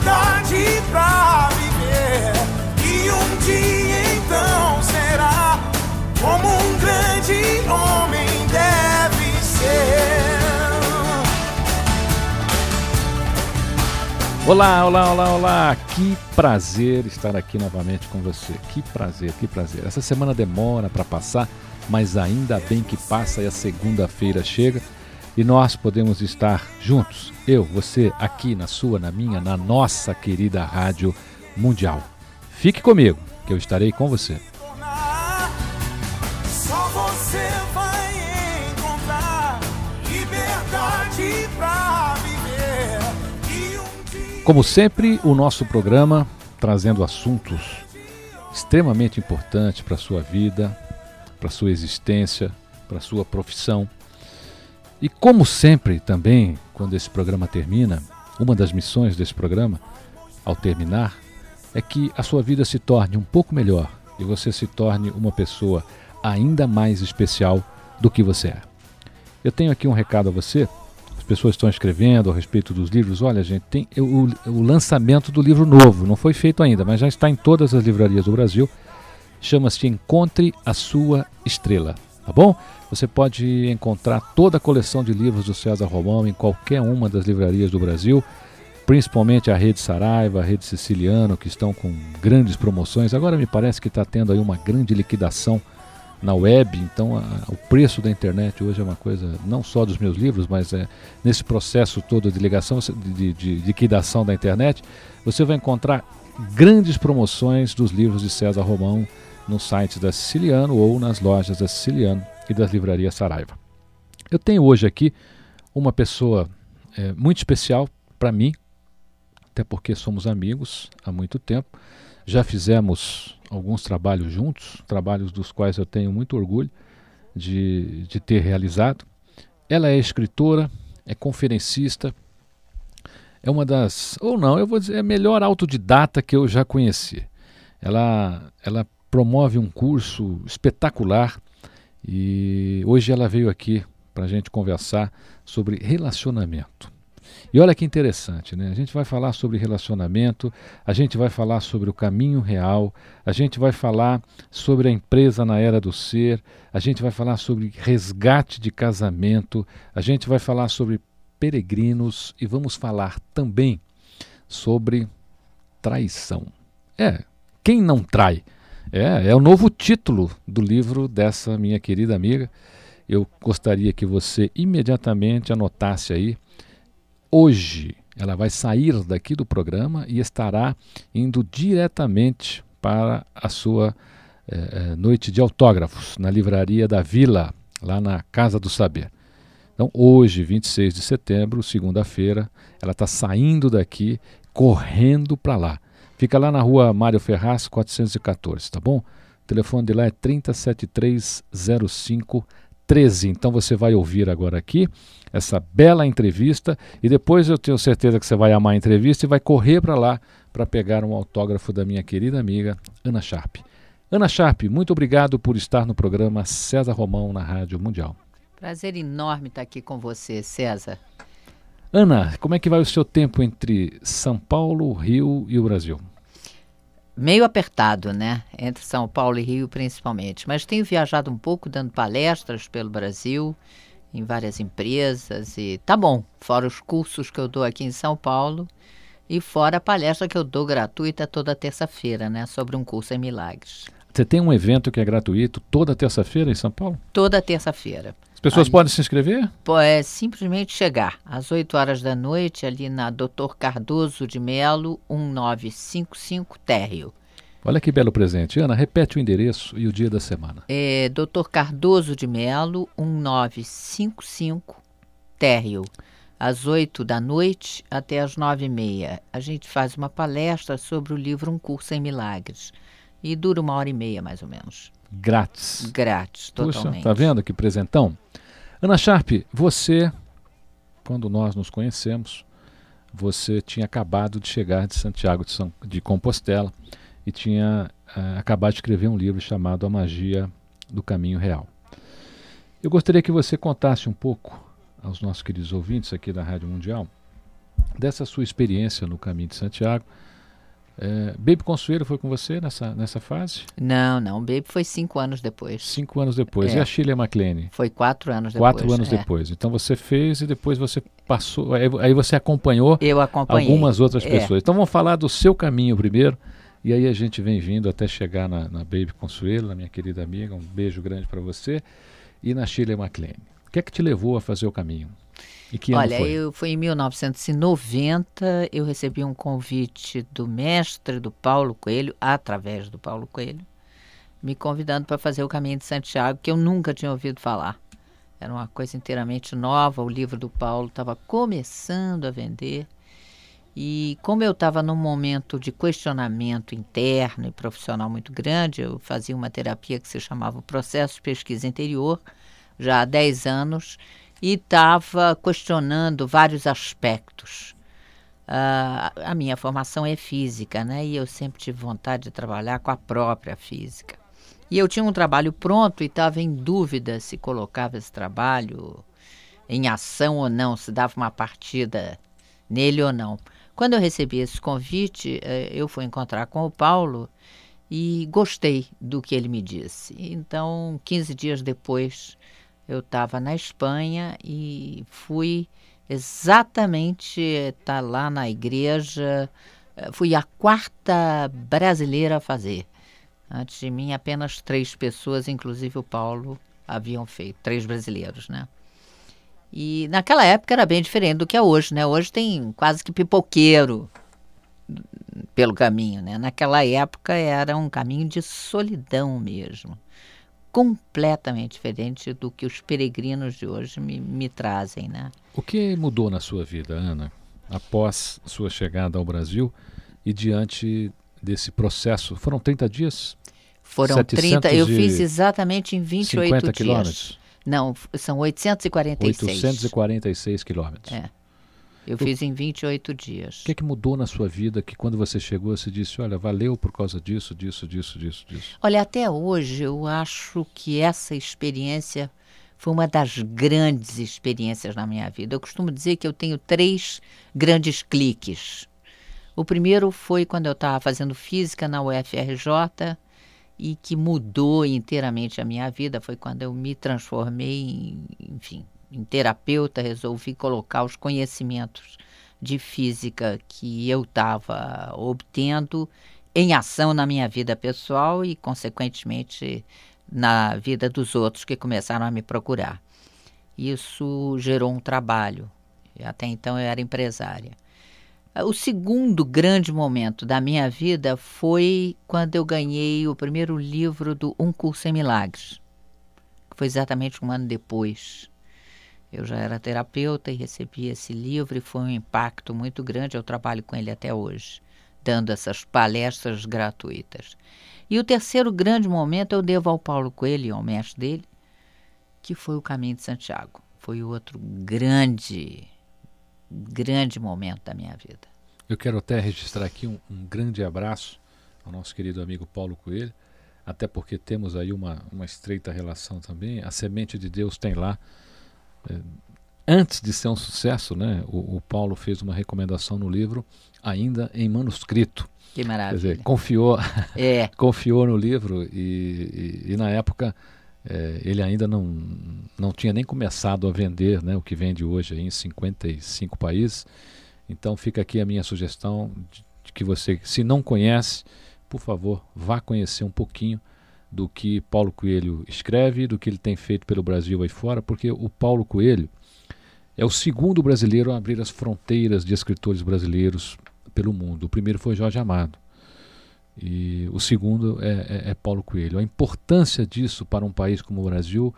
liberdade pra viver. E um dia então será como um grande homem deve ser. Olá, olá, olá, olá! Que prazer estar aqui novamente com você. Que prazer, que prazer. Essa semana demora para passar, mas ainda bem que passa e a segunda-feira chega e nós podemos estar juntos, eu, você, aqui na sua, na minha, na nossa querida Rádio Mundial. Fique comigo, que eu estarei com você. Só você vai encontrar liberdade pra viver. Um Como sempre, o nosso programa trazendo assuntos extremamente importantes para a sua vida, para a sua existência, para a sua profissão. E como sempre também, quando esse programa termina, uma das missões desse programa, ao terminar, é que a sua vida se torne um pouco melhor e você se torne uma pessoa ainda mais especial do que você é. Eu tenho aqui um recado a você. As pessoas estão escrevendo a respeito dos livros. Olha, gente, tem o, o lançamento do livro novo. Não foi feito ainda, mas já está em todas as livrarias do Brasil. Chama-se Encontre a Sua Estrela. Tá bom? Você pode encontrar toda a coleção de livros do César Romão em qualquer uma das livrarias do Brasil, principalmente a Rede Saraiva, a Rede Siciliano, que estão com grandes promoções. Agora me parece que está tendo aí uma grande liquidação na web, então a, o preço da internet hoje é uma coisa não só dos meus livros, mas é nesse processo todo de ligação, de, de, de liquidação da internet, você vai encontrar grandes promoções dos livros de César Romão no site da Siciliano ou nas lojas da Siciliano e das livrarias Saraiva. Eu tenho hoje aqui uma pessoa é, muito especial para mim, até porque somos amigos há muito tempo. Já fizemos alguns trabalhos juntos, trabalhos dos quais eu tenho muito orgulho de, de ter realizado. Ela é escritora, é conferencista, é uma das, ou não, eu vou dizer, é a melhor autodidata que eu já conheci. Ela, ela promove um curso espetacular e hoje ela veio aqui para a gente conversar sobre relacionamento. E olha que interessante, né? A gente vai falar sobre relacionamento, a gente vai falar sobre o caminho real, a gente vai falar sobre a empresa na era do ser, a gente vai falar sobre resgate de casamento, a gente vai falar sobre peregrinos e vamos falar também sobre traição. É, quem não trai? É, é o novo título do livro dessa minha querida amiga. Eu gostaria que você imediatamente anotasse aí. Hoje ela vai sair daqui do programa e estará indo diretamente para a sua eh, noite de autógrafos na livraria da Vila, lá na Casa do Saber. Então, hoje, 26 de setembro, segunda-feira, ela está saindo daqui, correndo para lá. Fica lá na rua Mário Ferraz, 414, tá bom? O telefone de lá é 30730513. Então você vai ouvir agora aqui essa bela entrevista e depois eu tenho certeza que você vai amar a entrevista e vai correr para lá para pegar um autógrafo da minha querida amiga Ana Sharp. Ana Sharp, muito obrigado por estar no programa César Romão na Rádio Mundial. Prazer enorme estar aqui com você, César. Ana, como é que vai o seu tempo entre São Paulo, Rio e o Brasil? Meio apertado, né? Entre São Paulo e Rio, principalmente. Mas tenho viajado um pouco, dando palestras pelo Brasil em várias empresas e tá bom, fora os cursos que eu dou aqui em São Paulo e fora a palestra que eu dou gratuita toda terça-feira, né, sobre um curso em milagres. Você tem um evento que é gratuito toda terça-feira em São Paulo? Toda terça-feira. As pessoas Ali. podem se inscrever? É simplesmente chegar às 8 horas da noite ali na Dr. Cardoso de Melo, 1955 Térreo. Olha que belo presente. Ana, repete o endereço e o dia da semana. É Dr. Cardoso de Melo, 1955 Térreo. Às 8 da noite até às 9 e meia. A gente faz uma palestra sobre o livro Um Curso em Milagres. E dura uma hora e meia, mais ou menos. Grátis. Grátis, totalmente. Puxa, tá vendo que presentão? Ana Sharp, você, quando nós nos conhecemos, você tinha acabado de chegar de Santiago de, São, de Compostela e tinha uh, acabado de escrever um livro chamado A Magia do Caminho Real. Eu gostaria que você contasse um pouco aos nossos queridos ouvintes aqui da Rádio Mundial dessa sua experiência no Caminho de Santiago. É, Baby Consuelo foi com você nessa, nessa fase? Não, não. Baby foi cinco anos depois. Cinco anos depois. É. E a Shirley MacLaine? Foi quatro anos depois. Quatro anos é. depois. Então você fez e depois você passou. Aí, você acompanhou algumas outras É. pessoas. Então vamos falar do seu caminho primeiro. E aí a gente vem vindo até chegar na, na Baby Consuelo, na minha querida amiga. Um beijo grande para você. E na Shirley MacLaine. O que é que te levou a fazer o caminho? Olha, foi? eu foi em 1990, eu recebi um convite do mestre do Paulo Coelho, através do Paulo Coelho, me convidando para fazer o Caminho de Santiago, que eu nunca tinha ouvido falar. Era uma coisa inteiramente nova, o livro do Paulo estava começando a vender. E como eu estava num momento de questionamento interno e profissional muito grande, eu fazia uma terapia que se chamava Processo de Pesquisa Interior, já há 10 anos, e estava questionando vários aspectos. Ah, a minha formação é física, né? E eu sempre tive vontade de trabalhar com a própria física. E eu tinha um trabalho pronto e estava em dúvida se colocava esse trabalho em ação ou não, se dava uma partida nele ou não. Quando eu recebi esse convite, eh, eu fui encontrar com o Paulo e gostei do que ele me disse. Então, 15 dias depois, eu estava na Espanha e fui exatamente estar lá na igreja. eh, Fui a quarta brasileira a fazer. Antes de mim, apenas três pessoas, inclusive o Paulo, haviam feito, três brasileiros, né? E naquela época era bem diferente do que é hoje, né? Hoje tem quase que pipoqueiro pelo caminho, né? Naquela época era um caminho de solidão mesmo, completamente diferente do que os peregrinos de hoje me, me trazem, né? O que mudou na sua vida, Ana, após sua chegada ao Brasil e diante desse processo? Foram 30 dias? Foram 30, eu fiz 750 exatamente em 28 dias. quilômetros? Não, são 846. 846 quilômetros. É. Eu fiz em 28 dias. O que, é que mudou na sua vida que quando você chegou você disse, olha, valeu por causa disso, disso, disso, disso, disso? Olha, até hoje eu acho que essa experiência foi uma das grandes experiências na minha vida. Eu costumo dizer que eu tenho três grandes cliques. O primeiro foi quando eu estava fazendo física na UFRJ e que mudou inteiramente a minha vida. Foi quando eu me transformei em, enfim, em terapeuta, resolvi colocar os conhecimentos de física que eu estava obtendo em ação na minha vida pessoal e, consequentemente, na vida dos outros que começaram a me procurar. Isso gerou um trabalho. Até então eu era empresária. O segundo grande momento da minha vida foi quando eu ganhei o primeiro livro do Um Curso em Milagres. Foi exatamente um ano depois. Eu já era terapeuta e recebi esse livro e foi um impacto muito grande. Eu trabalho com ele até hoje, dando essas palestras gratuitas. E o terceiro grande momento eu devo ao Paulo Coelho, ao mestre dele, que foi o Caminho de Santiago. Foi outro grande, grande momento da minha vida. Eu quero até registrar aqui um, um grande abraço ao nosso querido amigo Paulo Coelho, até porque temos aí uma, uma estreita relação também. A Semente de Deus tem lá. Antes de ser um sucesso, né, o, o Paulo fez uma recomendação no livro, ainda em manuscrito. Que Quer maravilha. dizer, confiou, É, confiou no livro e, e, e na época É, ele ainda não, não tinha nem começado a vender né, o que vende hoje em 55 países. Então fica aqui a minha sugestão de, de que você, se não conhece, por favor, vá conhecer um pouquinho do que Paulo Coelho escreve, do que ele tem feito pelo Brasil aí fora, porque o Paulo Coelho é o segundo brasileiro a abrir as fronteiras de escritores brasileiros pelo mundo. O primeiro foi Jorge Amado. E o segundo é, é, é, Paulo Coelho. A importância disso para um país como o Brasil,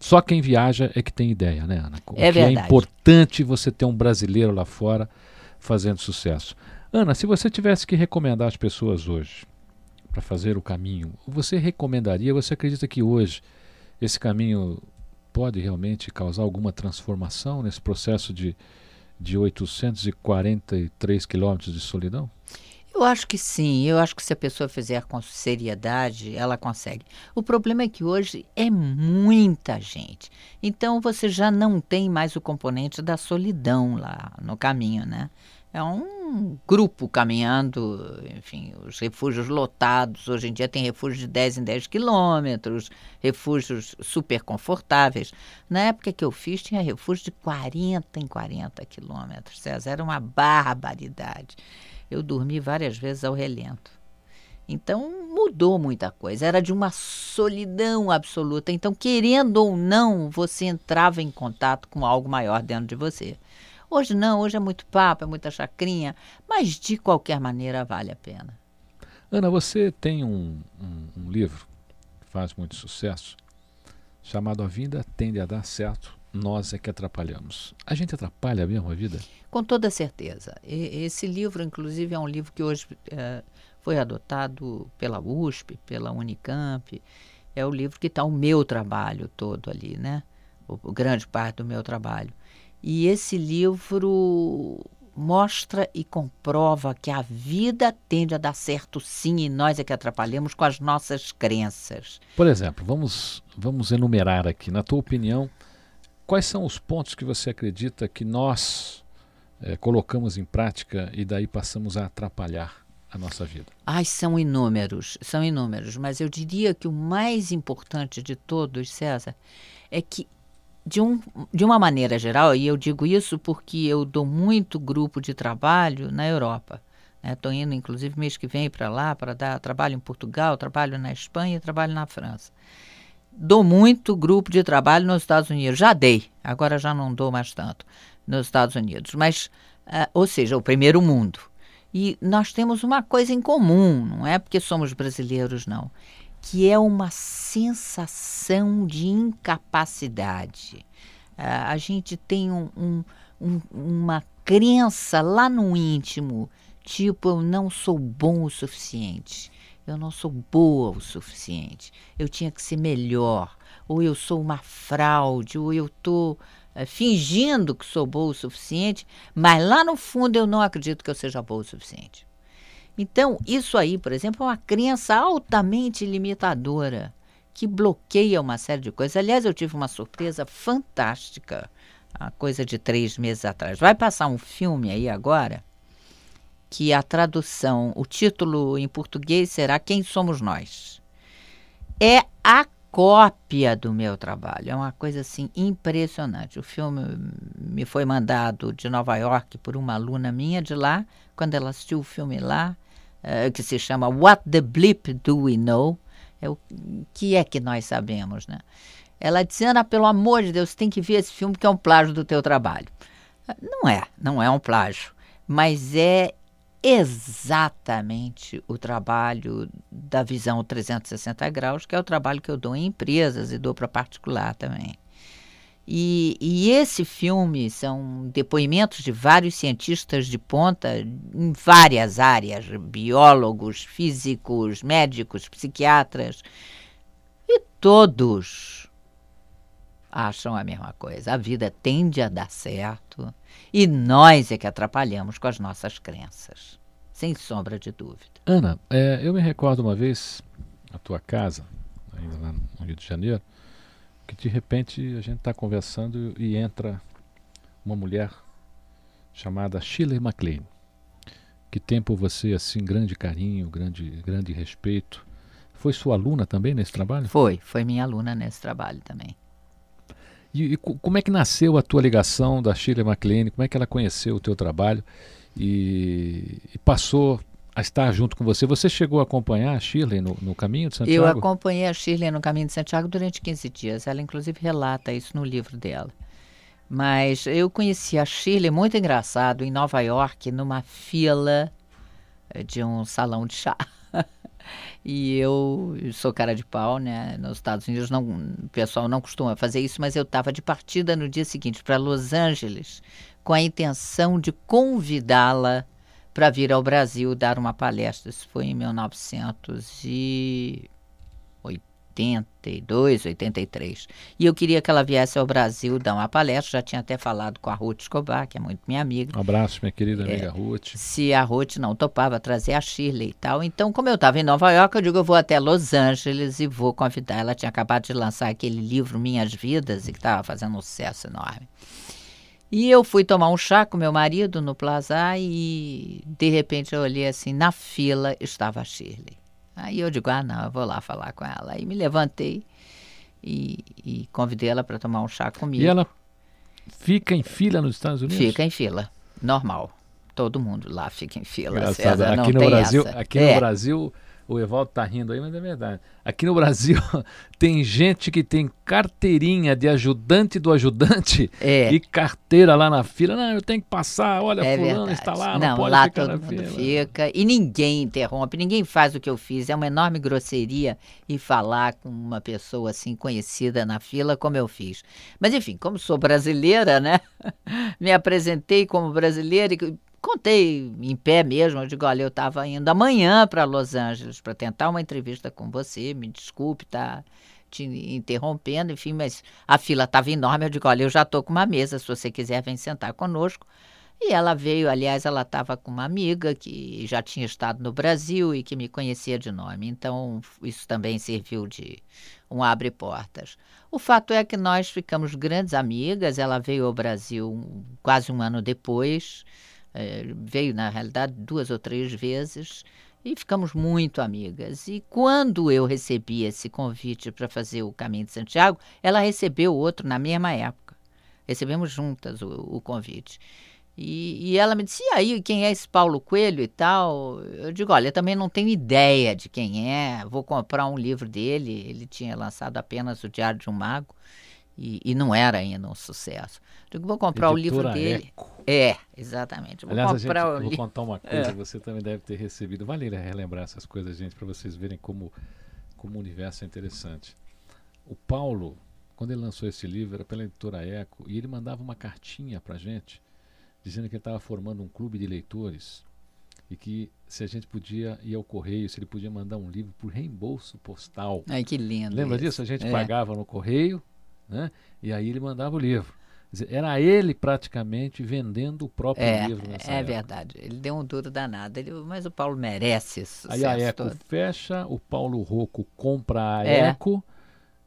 só quem viaja é que tem ideia, né, Ana? É que verdade. é importante você ter um brasileiro lá fora fazendo sucesso. Ana, se você tivesse que recomendar as pessoas hoje para fazer o caminho, você recomendaria, você acredita que hoje esse caminho pode realmente causar alguma transformação nesse processo de, de 843 quilômetros de solidão? Eu acho que sim, eu acho que se a pessoa fizer com seriedade, ela consegue. O problema é que hoje é muita gente. Então você já não tem mais o componente da solidão lá no caminho, né? É um grupo caminhando, enfim, os refúgios lotados. Hoje em dia tem refúgios de 10 em 10 quilômetros, refúgios super confortáveis. Na época que eu fiz, tinha refúgio de 40 em 40 quilômetros. César, era uma barbaridade eu dormi várias vezes ao relento. Então mudou muita coisa, era de uma solidão absoluta. Então, querendo ou não, você entrava em contato com algo maior dentro de você. Hoje não, hoje é muito papo, é muita chacrinha, mas de qualquer maneira vale a pena. Ana, você tem um, um, um livro que faz muito sucesso, chamado A Vida Tende a Dar Certo, nós é que atrapalhamos. A gente atrapalha mesmo a vida? Com toda certeza. E, esse livro, inclusive, é um livro que hoje é, foi adotado pela USP, pela Unicamp. É o livro que está o meu trabalho todo ali, né? O, o grande parte do meu trabalho. E esse livro mostra e comprova que a vida tende a dar certo sim e nós é que atrapalhamos com as nossas crenças. Por exemplo, vamos, vamos enumerar aqui, na tua opinião, Quais são os pontos que você acredita que nós é, colocamos em prática e daí passamos a atrapalhar a nossa vida? Ai, são inúmeros, são inúmeros, mas eu diria que o mais importante de todos, César, é que de, um, de uma maneira geral, e eu digo isso porque eu dou muito grupo de trabalho na Europa. Estou né? indo, inclusive, mês que vem para lá para dar trabalho em Portugal, trabalho na Espanha, trabalho na França dou muito grupo de trabalho nos Estados Unidos. Já dei, agora já não dou mais tanto nos Estados Unidos. Mas, uh, ou seja, o primeiro mundo. E nós temos uma coisa em comum, não é porque somos brasileiros, não, que é uma sensação de incapacidade. Uh, a gente tem um, um, um, uma crença lá no íntimo, tipo, eu não sou bom o suficiente eu não sou boa o suficiente, eu tinha que ser melhor, ou eu sou uma fraude, ou eu estou é, fingindo que sou boa o suficiente, mas lá no fundo eu não acredito que eu seja boa o suficiente. Então, isso aí, por exemplo, é uma crença altamente limitadora que bloqueia uma série de coisas. Aliás, eu tive uma surpresa fantástica, a coisa de três meses atrás. Vai passar um filme aí agora que a tradução, o título em português será Quem Somos Nós. É a cópia do meu trabalho. É uma coisa assim impressionante. O filme me foi mandado de Nova York por uma aluna minha de lá, quando ela assistiu o filme lá, uh, que se chama What the Bleep Do We Know? É o que é que nós sabemos, né? Ela disse, Ana, pelo amor de Deus, tem que ver esse filme que é um plágio do teu trabalho. Não é, não é um plágio, mas é exatamente o trabalho da visão 360 graus, que é o trabalho que eu dou em empresas e dou para particular também. E, e, esse filme são depoimentos de vários cientistas de ponta em várias áreas: biólogos, físicos, médicos, psiquiatras, e todos acham a mesma coisa. A vida tende a dar certo e nós é que atrapalhamos com as nossas crenças, sem sombra de dúvida. Ana, é, eu me recordo uma vez, na tua casa, ainda lá no Rio de Janeiro, que de repente a gente está conversando e entra uma mulher chamada Shirley MacLaine, que tem por você assim grande carinho, grande, grande respeito, foi sua aluna também nesse trabalho? Foi, foi minha aluna nesse trabalho também. E, e como é que nasceu a tua ligação da Shirley MacLaine? Como é que ela conheceu o teu trabalho e, e passou a estar junto com você. Você chegou a acompanhar a Shirley no, no caminho de Santiago? Eu acompanhei a Shirley no caminho de Santiago durante 15 dias. Ela, inclusive, relata isso no livro dela. Mas eu conheci a Shirley, muito engraçado, em Nova York, numa fila eh, de um salão de chá. e eu sou cara de pau, né? Nos Estados Unidos não, o pessoal não costuma fazer isso, mas eu estava de partida no dia seguinte para Los Angeles com a intenção de convidá-la para vir ao Brasil dar uma palestra. Isso foi em 1982, 83. E eu queria que ela viesse ao Brasil dar uma palestra. Já tinha até falado com a Ruth Escobar, que é muito minha amiga. Um abraço, minha querida amiga é, Ruth. Se a Ruth não topava trazer a Shirley e tal. Então, como eu estava em Nova York, eu digo, eu vou até Los Angeles e vou convidar. Ela tinha acabado de lançar aquele livro Minhas Vidas e que estava fazendo um sucesso enorme. E eu fui tomar um chá com meu marido no Plaza e de repente eu olhei assim, na fila estava a Shirley. Aí eu digo, ah não, eu vou lá falar com ela. Aí me levantei e, e convidei ela para tomar um chá comigo. E ela fica em fila nos Estados Unidos? Fica em fila, normal. Todo mundo lá fica em fila. César, aqui no Brasil, essa. aqui é. no Brasil o Evaldo tá rindo aí, mas é verdade. Aqui no Brasil tem gente que tem carteirinha de ajudante do ajudante é. e carteira lá na fila. Não, eu tenho que passar, olha, é fulano verdade. está lá, não, não pode lá ficar todo na mundo fila. fica e ninguém interrompe, ninguém faz o que eu fiz. É uma enorme grosseria e falar com uma pessoa assim conhecida na fila como eu fiz. Mas enfim, como sou brasileira, né? Me apresentei como brasileira e contei em pé mesmo. Eu digo: olha, eu estava indo amanhã para Los Angeles para tentar uma entrevista com você. Me desculpe, tá te interrompendo, enfim, mas a fila estava enorme. Eu digo: olha, eu já estou com uma mesa. Se você quiser, vem sentar conosco. E ela veio, aliás, ela estava com uma amiga que já tinha estado no Brasil e que me conhecia de nome. Então, isso também serviu de um abre portas. O fato é que nós ficamos grandes amigas. Ela veio ao Brasil quase um ano depois. É, veio, na realidade, duas ou três vezes e ficamos muito amigas. E quando eu recebi esse convite para fazer o Caminho de Santiago, ela recebeu outro na mesma época. Recebemos juntas o, o convite. E, e, ela me disse: e aí, quem é esse Paulo Coelho e tal? Eu digo: olha, eu também não tenho ideia de quem é, vou comprar um livro dele. Ele tinha lançado apenas O Diário de um Mago e, e não era ainda um sucesso. Eu digo: vou comprar Editora o livro dele. Eco. É, exatamente. Vou Aliás, comprar a o gente, vou li- contar uma coisa, É. você também deve ter recebido. Vale relembrar essas coisas, gente, para vocês verem como, como o universo é interessante. O Paulo, quando ele lançou esse livro, era pela editora Eco, e ele mandava uma cartinha para gente, dizendo que ele estava formando um clube de leitores e que se a gente podia ir ao correio, se ele podia mandar um livro por reembolso postal. Ai, que lindo. Lembra isso. disso? A gente É. pagava no correio, né? E aí ele mandava o livro. Dizer, era ele praticamente vendendo o próprio É, livro nessa é época. verdade. Ele deu um duro danado. Ele, mas o Paulo merece esse Aí a Eco todo. fecha, o Paulo Rocco compra a É. Eco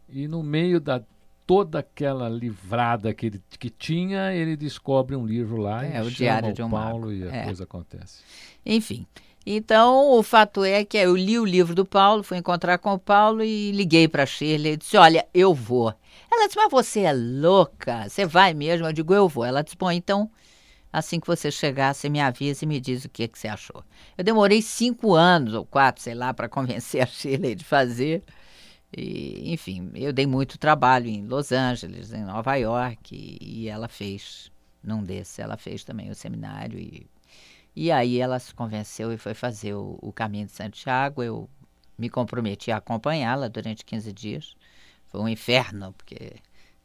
e no meio da toda aquela livrada que ele que tinha, ele descobre um livro lá É, e o chama Diário o de um Paulo Mago. e a É. coisa acontece. Enfim. Então, o fato é que eu li o livro do Paulo, fui encontrar com o Paulo e liguei para a Shirley e disse: Olha, eu vou. Ela disse: Mas você é louca? Você vai mesmo? Eu digo: Eu vou. Ela disse: Bom, então, assim que você chegar, você me avisa e me diz o que, que você achou. Eu demorei cinco anos ou quatro, sei lá, para convencer a Shirley de fazer. E, enfim, eu dei muito trabalho em Los Angeles, em Nova York, e, e ela fez, num desses, ela fez também o seminário. E, e aí ela se convenceu e foi fazer o, o caminho de Santiago. Eu me comprometi a acompanhá-la durante 15 dias. Foi um inferno, porque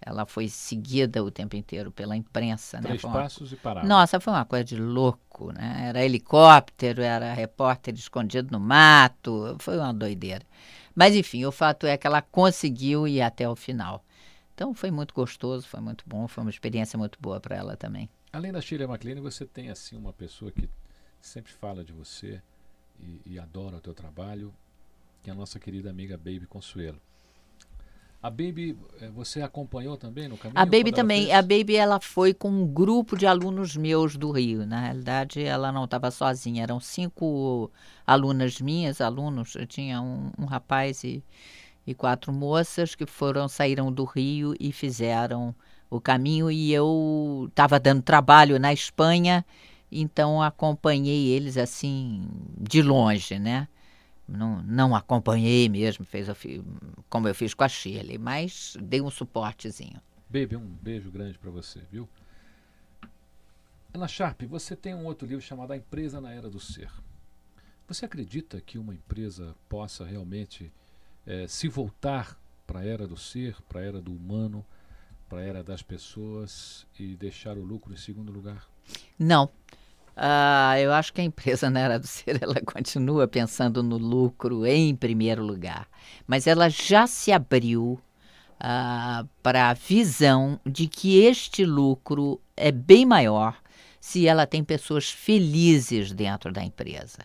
ela foi seguida o tempo inteiro pela imprensa. né? Três Foi uma passos e parava. nossa, foi uma coisa de louco, né? Era helicóptero, era repórter escondido no mato, foi uma doideira. Mas enfim, o fato é que ela conseguiu ir até o final. Então foi muito gostoso, foi muito bom, foi uma experiência muito boa para ela também. Além da Shirley MacLaine, você tem assim uma pessoa que sempre fala de você e, e adora o teu trabalho, que é a nossa querida amiga Baby Consuelo. A Baby, eh, você acompanhou também no caminho? A Baby também. A Baby ela foi com um grupo de alunos meus do Rio. Na realidade, ela não estava sozinha. Eram cinco alunas minhas, alunos. Eu tinha um, um rapaz e, e quatro moças que foram saíram do Rio e fizeram o caminho. E eu estava dando trabalho na Espanha, então acompanhei eles assim de longe, né? Não, não acompanhei mesmo, fez eu como eu fiz com a Shirley, mas dei um suportezinho. Baby, um beijo grande para você, viu? Ana Sharp, você tem um outro livro chamado A Empresa na Era do Ser. Você acredita que uma empresa possa realmente eh, se voltar para a era do ser, para a era do humano, para a era das pessoas e deixar o lucro em segundo lugar? Não. Ah, eu acho que a empresa na era do ser ela continua pensando no lucro em primeiro lugar, mas ela já se abriu ah, para a visão de que este lucro é bem maior se ela tem pessoas felizes dentro da empresa.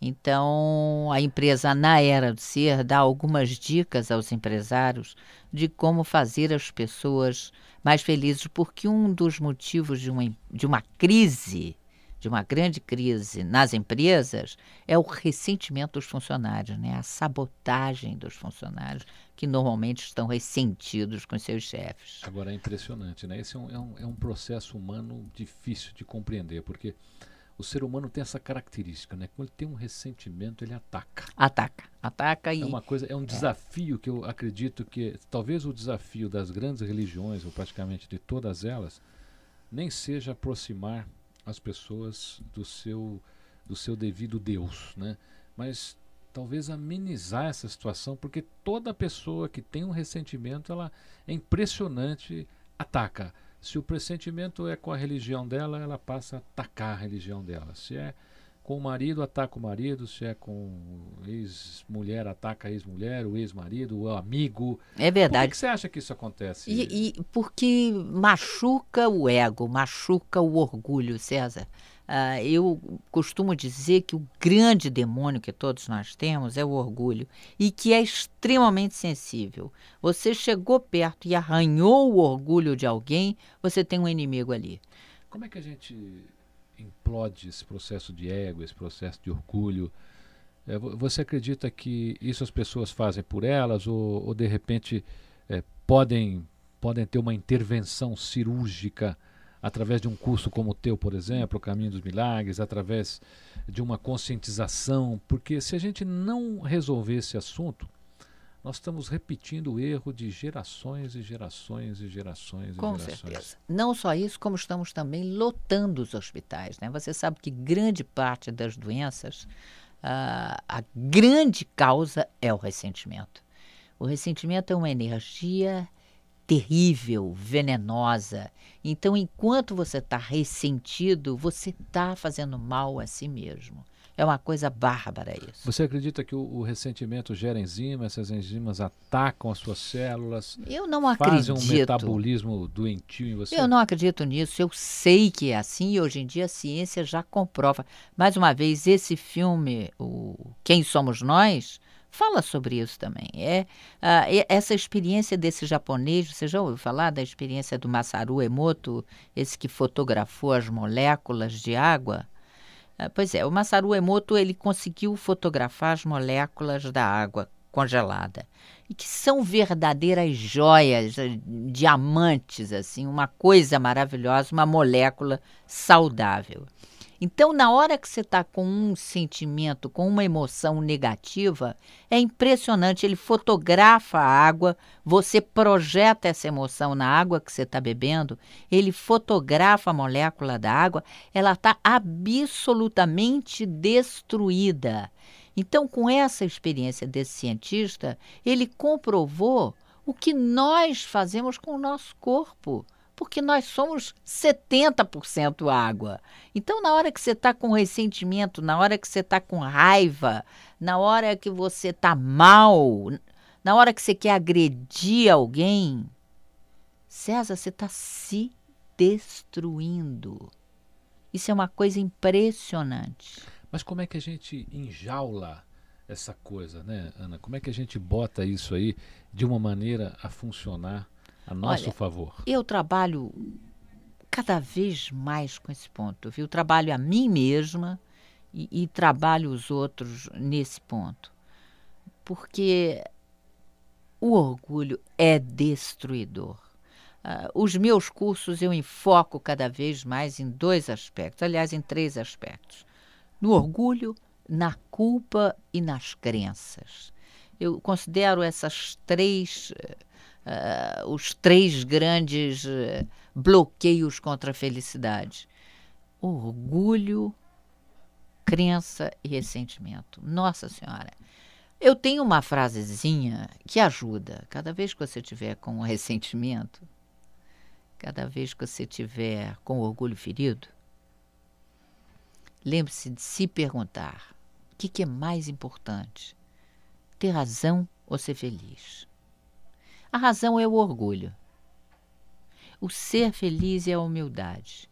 Então, a empresa na era do ser dá algumas dicas aos empresários de como fazer as pessoas mais felizes, porque um dos motivos de uma, de uma crise, de uma grande crise nas empresas, é o ressentimento dos funcionários, né? a sabotagem dos funcionários, que normalmente estão ressentidos com seus chefes. Agora é impressionante, né? Esse é um, é um, é um processo humano difícil de compreender, porque o ser humano tem essa característica, né? Quando ele tem um ressentimento, ele ataca. Ataca, ataca e. É uma coisa, é um desafio que eu acredito que talvez o desafio das grandes religiões, ou praticamente de todas elas, nem seja aproximar as pessoas do seu do seu devido Deus, né? Mas talvez amenizar essa situação, porque toda pessoa que tem um ressentimento, ela é impressionante, ataca. Se o pressentimento é com a religião dela, ela passa a atacar a religião dela. Se é com o marido, ataca o marido. Se é com ex-mulher, ataca a ex-mulher, o ex-marido, o amigo. É Por que, verdade. que você acha que isso acontece? E, e porque machuca o ego, machuca o orgulho, César. Ah, eu costumo dizer que o grande demônio que todos nós temos é o orgulho e que é extremamente sensível. Você chegou perto e arranhou o orgulho de alguém, você tem um inimigo ali. Como é que a gente implode esse processo de ego, esse processo de orgulho? É, vo- você acredita que isso as pessoas fazem por elas ou, ou de repente é, podem, podem ter uma intervenção cirúrgica através de um curso como o teu, por exemplo, o Caminho dos Milagres, através de uma conscientização? Porque se a gente não resolver esse assunto, nós estamos repetindo o erro de gerações e gerações e gerações e Com gerações. certeza. Não só isso, como estamos também lotando os hospitais. Né? Você sabe que grande parte das doenças, ah, a grande causa é o ressentimento. O ressentimento é uma energia terrível, venenosa. Então, enquanto você está ressentido, você está fazendo mal a si mesmo. É uma coisa bárbara isso. Você acredita que o, o ressentimento gera enzimas, essas enzimas atacam as suas células, Eu não fazem um acredito. metabolismo doentio em você? Eu não acredito nisso, eu sei que é assim e hoje em dia a ciência já comprova. Mais uma vez, esse filme, o Quem Somos Nós, fala sobre isso também. É e- essa experiência desse japonês, você já ouviu falar da experiência do Masaru Emoto, esse que fotografou as moléculas de água? Ah, pois é, o Masaru Emoto ele conseguiu fotografar as moléculas da água congelada e que são verdadeiras joias, eh, diamantes assim, uma coisa maravilhosa, uma molécula saudável. Então, na hora que você está com um sentimento, com uma emoção negativa, é impressionante. Ele fotografa a água, você projeta essa emoção na água que você está bebendo, ele fotografa a molécula da água, ela está absolutamente destruída. Então, com essa experiência desse cientista, ele comprovou o que nós fazemos com o nosso corpo porque nós somos 70% água. Então, na hora que você está com ressentimento, na hora que você está com raiva, na hora que você está mal, na hora que você quer agredir alguém, César, você está se destruindo. Isso é uma coisa impressionante. Mas como é que a gente enjaula essa coisa, né, Ana? Como é que a gente bota isso aí de uma maneira a funcionar a nosso Olha, favor? Eu trabalho cada vez mais com esse ponto, viu? Trabalho a mim mesma e, e trabalho os outros nesse ponto. Porque o orgulho é destruidor. Uh, os meus cursos eu enfoco cada vez mais em dois aspectos, aliás, em três aspectos: no orgulho, na culpa e nas crenças. Eu considero essas três, uh, os três grandes uh, bloqueios contra a felicidade: orgulho, crença e ressentimento. Nossa Senhora! Eu tenho uma frasezinha que ajuda. Cada vez que você tiver com ressentimento, cada vez que você tiver com orgulho ferido, lembre-se de se perguntar: o que, que é mais importante? Ter razão ou ser feliz? A razão é o orgulho. O ser feliz é a humildade.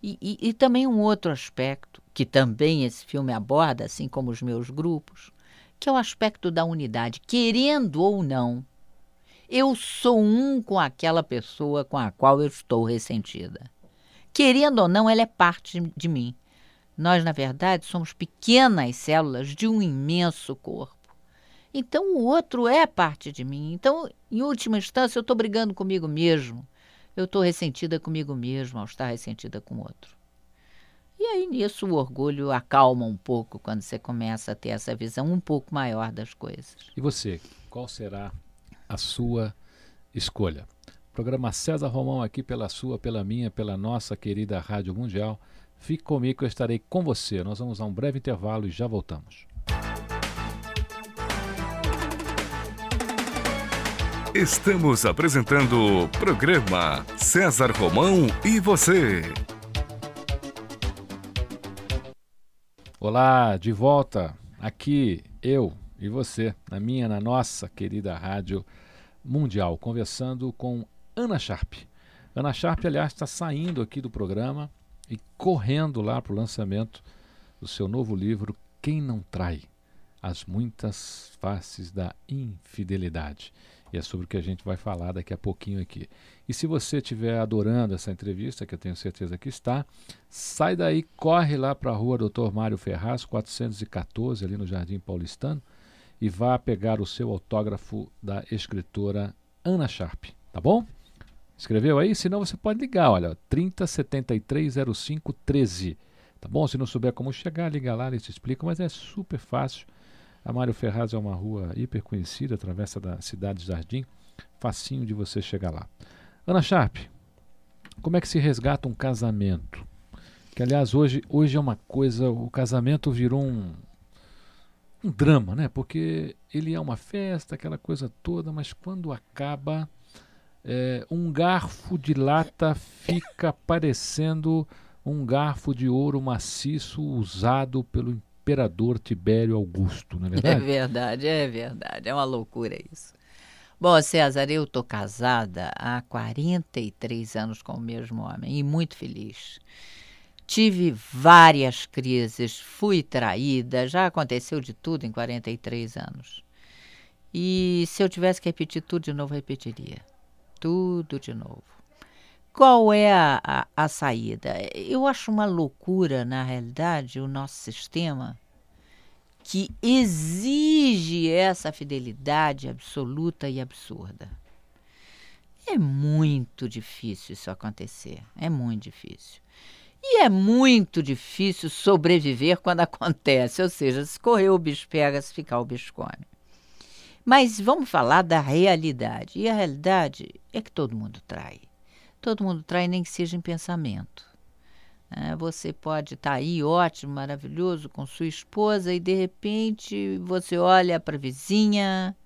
E, e, e, também um outro aspecto, que também esse filme aborda, assim como os meus grupos, que é o aspecto da unidade. Querendo ou não, eu sou um com aquela pessoa com a qual eu estou ressentida. Querendo ou não, ela é parte de mim. Nós, na verdade, somos pequenas células de um imenso corpo. Então, o outro é parte de mim. Então, em última instância, eu estou brigando comigo mesmo. Eu estou ressentida comigo mesmo ao estar ressentida com o outro. E aí, nisso, o orgulho acalma um pouco quando você começa a ter essa visão um pouco maior das coisas. E você, qual será a sua escolha. Programa César Romão aqui pela sua, pela minha, pela nossa querida Rádio Mundial. Fique comigo, eu estarei com você. Nós vamos a um breve intervalo e já voltamos. Estamos apresentando o programa César Romão e você. Olá, de volta aqui eu, e você, na minha, na nossa querida Rádio Mundial, conversando com Ana Sharp. Ana Sharp, aliás, está saindo aqui do programa e correndo lá para o lançamento do seu novo livro, Quem Não Trai? As Muitas Faces da Infidelidade. E é sobre o que a gente vai falar daqui a pouquinho aqui. E se você estiver adorando essa entrevista, que eu tenho certeza que está, sai daí, corre lá para a rua Doutor Mário Ferraz, 414, ali no Jardim Paulistano, e vá pegar o seu autógrafo da escritora Ana Sharp, tá bom? Escreveu aí? Senão você pode ligar, olha, 30730513, tá bom? Se não souber como chegar, liga lá, eles te explicam, mas é super fácil. A Mário Ferraz é uma rua hiper conhecida, atravessa da cidade de Jardim, facinho de você chegar lá. Ana Sharp, como é que se resgata um casamento? Que aliás hoje, hoje é uma coisa, o casamento virou um, um drama, né? Porque ele é uma festa, aquela coisa toda, mas quando acaba, é, um garfo de lata fica parecendo um garfo de ouro maciço usado pelo imperador Tibério Augusto, não é verdade? É verdade, é verdade. É uma loucura isso. Bom, César, eu tô casada há 43 anos com o mesmo homem e muito feliz. Tive várias crises, fui traída, já aconteceu de tudo em 43 anos. E se eu tivesse que repetir tudo de novo, repetiria. Tudo de novo. Qual é a, a, a saída? Eu acho uma loucura, na realidade, o nosso sistema que exige essa fidelidade absoluta e absurda. É muito difícil isso acontecer. É muito difícil. E é muito difícil sobreviver quando acontece, ou seja, se correr o bicho pega, se ficar o bicho come. Mas vamos falar da realidade. E a realidade é que todo mundo trai. Todo mundo trai, nem que seja em pensamento. É, você pode estar tá aí ótimo, maravilhoso com sua esposa e de repente você olha para a vizinha,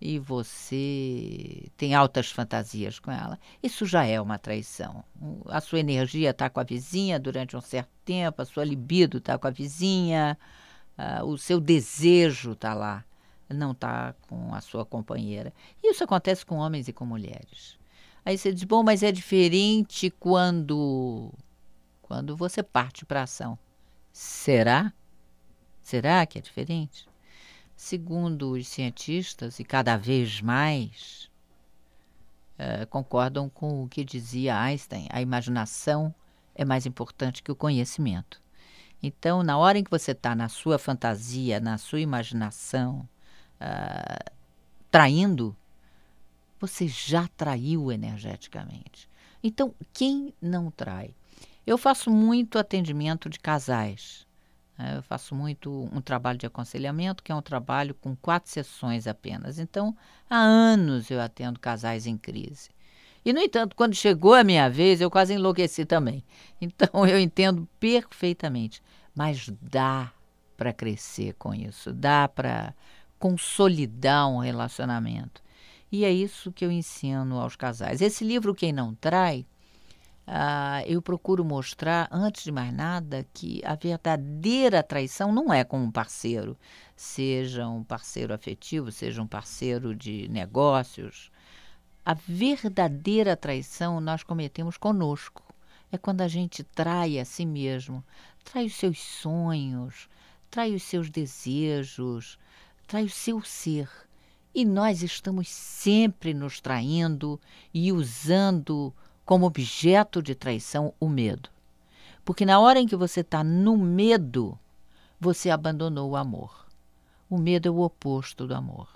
e você tem altas fantasias com ela, isso já é uma traição. A sua energia está com a vizinha durante um certo tempo, a sua libido está com a vizinha, o seu desejo está lá, não está com a sua companheira. Isso acontece com homens e com mulheres. Aí você diz, bom, mas é diferente quando, quando você parte para ação. Será? Será que é diferente? segundo os cientistas, e cada vez mais, uh, concordam com o que dizia Einstein: a imaginação é mais importante que o conhecimento. Então, na hora em que você está na sua fantasia, na sua imaginação, uh, traindo, você já traiu energeticamente. Então, quem não trai? Eu faço muito atendimento de casais. Né? Eu faço muito um trabalho de aconselhamento, que é um trabalho com quatro sessões apenas. Então, há anos eu atendo casais em crise. E, no entanto, quando chegou a minha vez, eu quase enlouqueci também. Então, eu entendo perfeitamente. Mas dá para crescer com isso, dá para consolidar um relacionamento. E é isso que eu ensino aos casais. Esse livro, Quem Não Trai, uh, eu procuro mostrar, antes de mais nada, que a verdadeira traição não é com um parceiro, seja um parceiro afetivo, seja um parceiro de negócios, a verdadeira traição nós cometemos conosco. É quando a gente trai a si mesmo, trai os seus sonhos, trai os seus desejos, trai o seu ser. E nós estamos sempre nos traindo e usando como objeto de traição o medo. Porque na hora em que você está no medo, você abandonou o amor. O medo é o oposto do amor.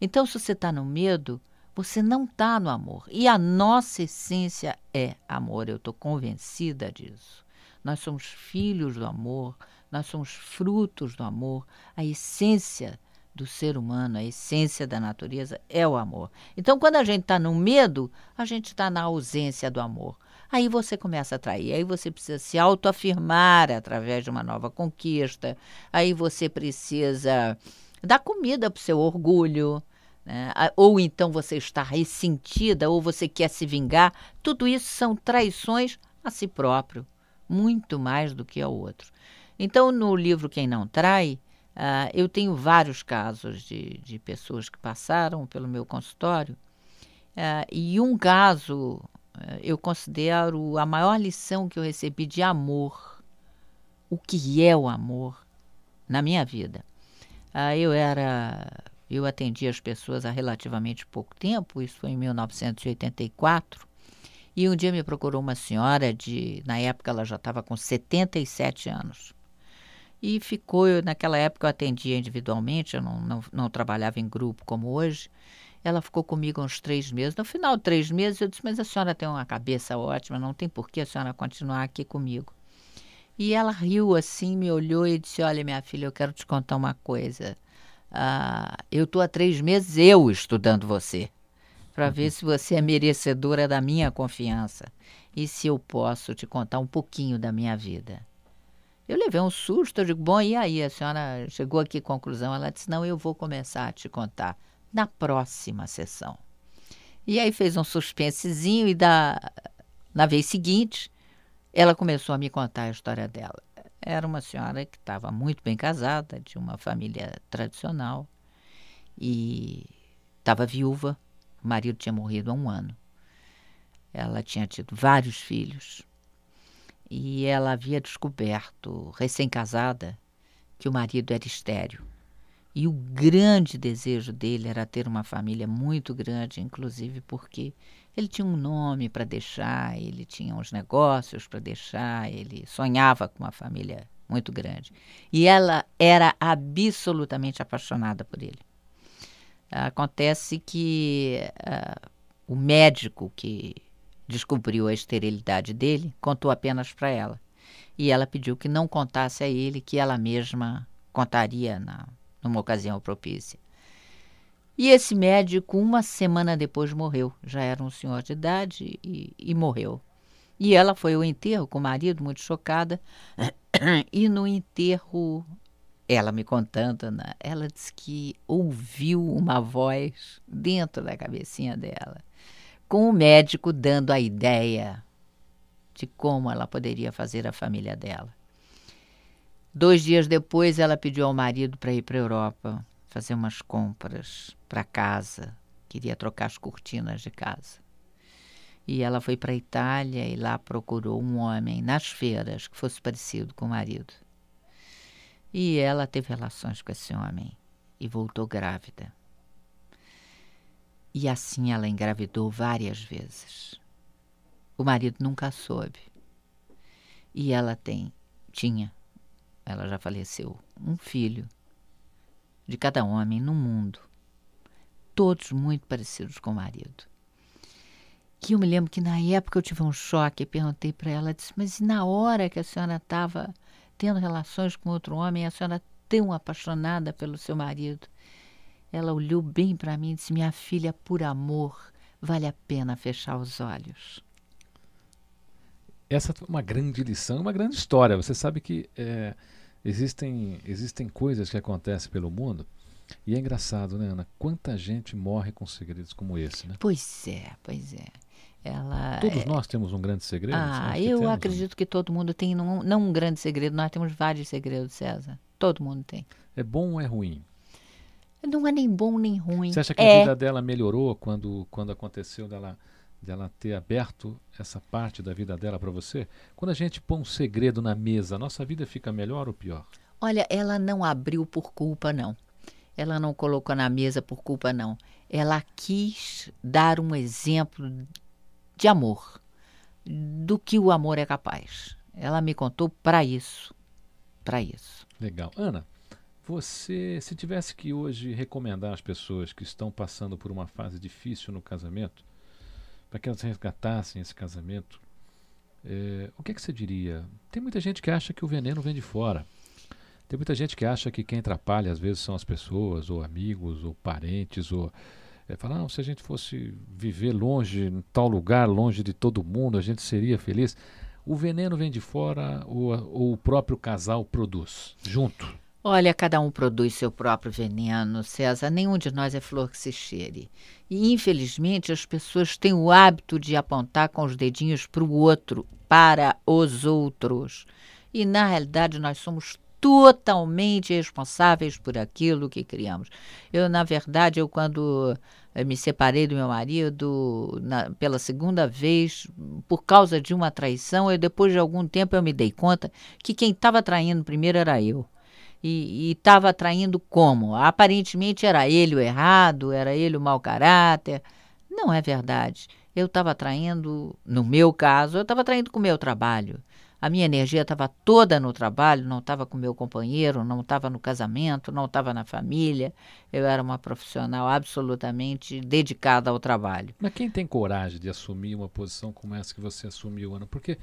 Então, se você está no medo, você não está no amor. E a nossa essência é amor, eu estou convencida disso. Nós somos filhos do amor, nós somos frutos do amor. A essência do ser humano, a essência da natureza é o amor. Então, quando a gente está no medo, a gente está na ausência do amor. Aí você começa a atrair, aí você precisa se autoafirmar através de uma nova conquista, aí você precisa dar comida para o seu orgulho, né? ou então você está ressentida, ou você quer se vingar, tudo isso são traições a si próprio, muito mais do que ao outro. Então, no livro Quem Não Trai, uh, eu tenho vários casos de, de pessoas que passaram pelo meu consultório, uh, e um caso uh, eu considero a maior lição que eu recebi de amor, o que é o amor na minha vida. eu era eu atendi as pessoas há relativamente pouco tempo, isso foi em 1984. E um dia me procurou uma senhora de, na época ela já estava com 77 anos. E ficou, eu, naquela época eu atendia individualmente, eu não, não, não trabalhava em grupo como hoje. Ela ficou comigo uns três meses. No final de três meses eu disse, mas a senhora tem uma cabeça ótima, não tem por que a senhora continuar aqui comigo. E ela riu assim, me olhou e disse, olha minha filha, eu quero te contar uma coisa. Ah, eu estou há três meses eu estudando você, para uhum. ver se você é merecedora da minha confiança e se eu posso te contar um pouquinho da minha vida. Eu levei um susto, eu digo, bom, e aí? A senhora chegou aqui à conclusão? Ela disse, não, eu vou começar a te contar na próxima sessão. E aí fez um suspensezinho e da, na vez seguinte, ela começou a me contar a história dela. Era uma senhora que estava muito bem casada, de uma família tradicional, e estava viúva. O marido tinha morrido há um ano. Ela tinha tido vários filhos. E ela havia descoberto, recém-casada, que o marido era estéreo. E o grande desejo dele era ter uma família muito grande, inclusive porque ele tinha um nome para deixar, ele tinha uns negócios para deixar, ele sonhava com uma família muito grande. E ela era absolutamente apaixonada por ele. Acontece que uh, o médico que descobriu a esterilidade dele contou apenas para ela. E ela pediu que não contasse a ele, que ela mesma contaria na numa ocasião propícia. E esse médico, uma semana depois, morreu. Já era um senhor de idade e, e morreu. E ela foi ao enterro com o marido, muito chocada. E no enterro, ela me contando, né, ela disse que ouviu uma voz dentro da cabecinha dela, com o médico dando a ideia de como ela poderia fazer a família dela. Dois dias depois, ela pediu ao marido para ir para a Europa fazer umas compras para casa. Queria trocar as cortinas de casa. E ela foi para a Itália e lá procurou um homem nas feiras que fosse parecido com o marido. E ela teve relações com esse homem. e voltou grávida. E assim ela engravidou várias vezes. O marido nunca soube. E ela tem, tinha, ela já faleceu, um filho de cada homem no mundo. Todos muito parecidos com o marido. Que eu me lembro que na época eu tive um choque e perguntei para ela, disse, mas na hora que a senhora estava tendo relações com outro homem, a senhora tão apaixonada pelo seu marido. Ela olhou bem para mim e disse: Minha filha, por amor, vale a pena fechar os olhos. Essa foi uma grande lição, uma grande história. Você sabe que é, existem, existem coisas que acontecem pelo mundo e é engraçado, né, Ana? Quanta gente morre com segredos como esse, né? Pois é, pois é. Ela, Todos é... nós temos um grande segredo? Ah, eu temos, acredito né? que todo mundo tem, não, não um grande segredo, nós temos vários segredos, César. Todo mundo tem. É bom ou é ruim? Não é nem bom nem ruim. Você acha que é... a vida dela melhorou quando, quando aconteceu dela, dela ter aberto essa parte da vida dela para você? Quando a gente põe um segredo na mesa, a nossa vida fica melhor ou pior? Olha, ela não abriu por culpa, não. Ela não colocou na mesa por culpa, não. Ela quis dar um exemplo de amor, do que o amor é capaz. Ela me contou para isso. Para isso. Legal. Ana, você, se tivesse que hoje recomendar às pessoas que estão passando por uma fase difícil no casamento, para que elas resgatassem esse casamento, é, o que, é que você diria? Tem muita gente que acha que o veneno vem de fora. Tem muita gente que acha que quem atrapalha às vezes são as pessoas, ou amigos, ou parentes, ou é, fala, não, se a gente fosse viver longe, em tal lugar, longe de todo mundo, a gente seria feliz. O veneno vem de fora ou, ou o próprio casal produz junto? Olha, cada um produz seu próprio veneno, César. Nenhum de nós é flor que se cheire. E, infelizmente, as pessoas têm o hábito de apontar com os dedinhos para o outro, para os outros. E, na realidade, nós somos totalmente responsáveis por aquilo que criamos. Eu, na verdade, eu quando eu me separei do meu marido na, pela segunda vez por causa de uma traição. E depois de algum tempo eu me dei conta que quem estava traindo primeiro era eu. E estava traindo como? Aparentemente era ele o errado, era ele o mau caráter. Não é verdade. Eu estava traindo, no meu caso, eu estava traindo com o meu trabalho. A minha energia estava toda no trabalho, não estava com meu companheiro, não estava no casamento, não estava na família. Eu era uma profissional absolutamente dedicada ao trabalho. Mas quem tem coragem de assumir uma posição como essa que você assumiu, Ana? Porque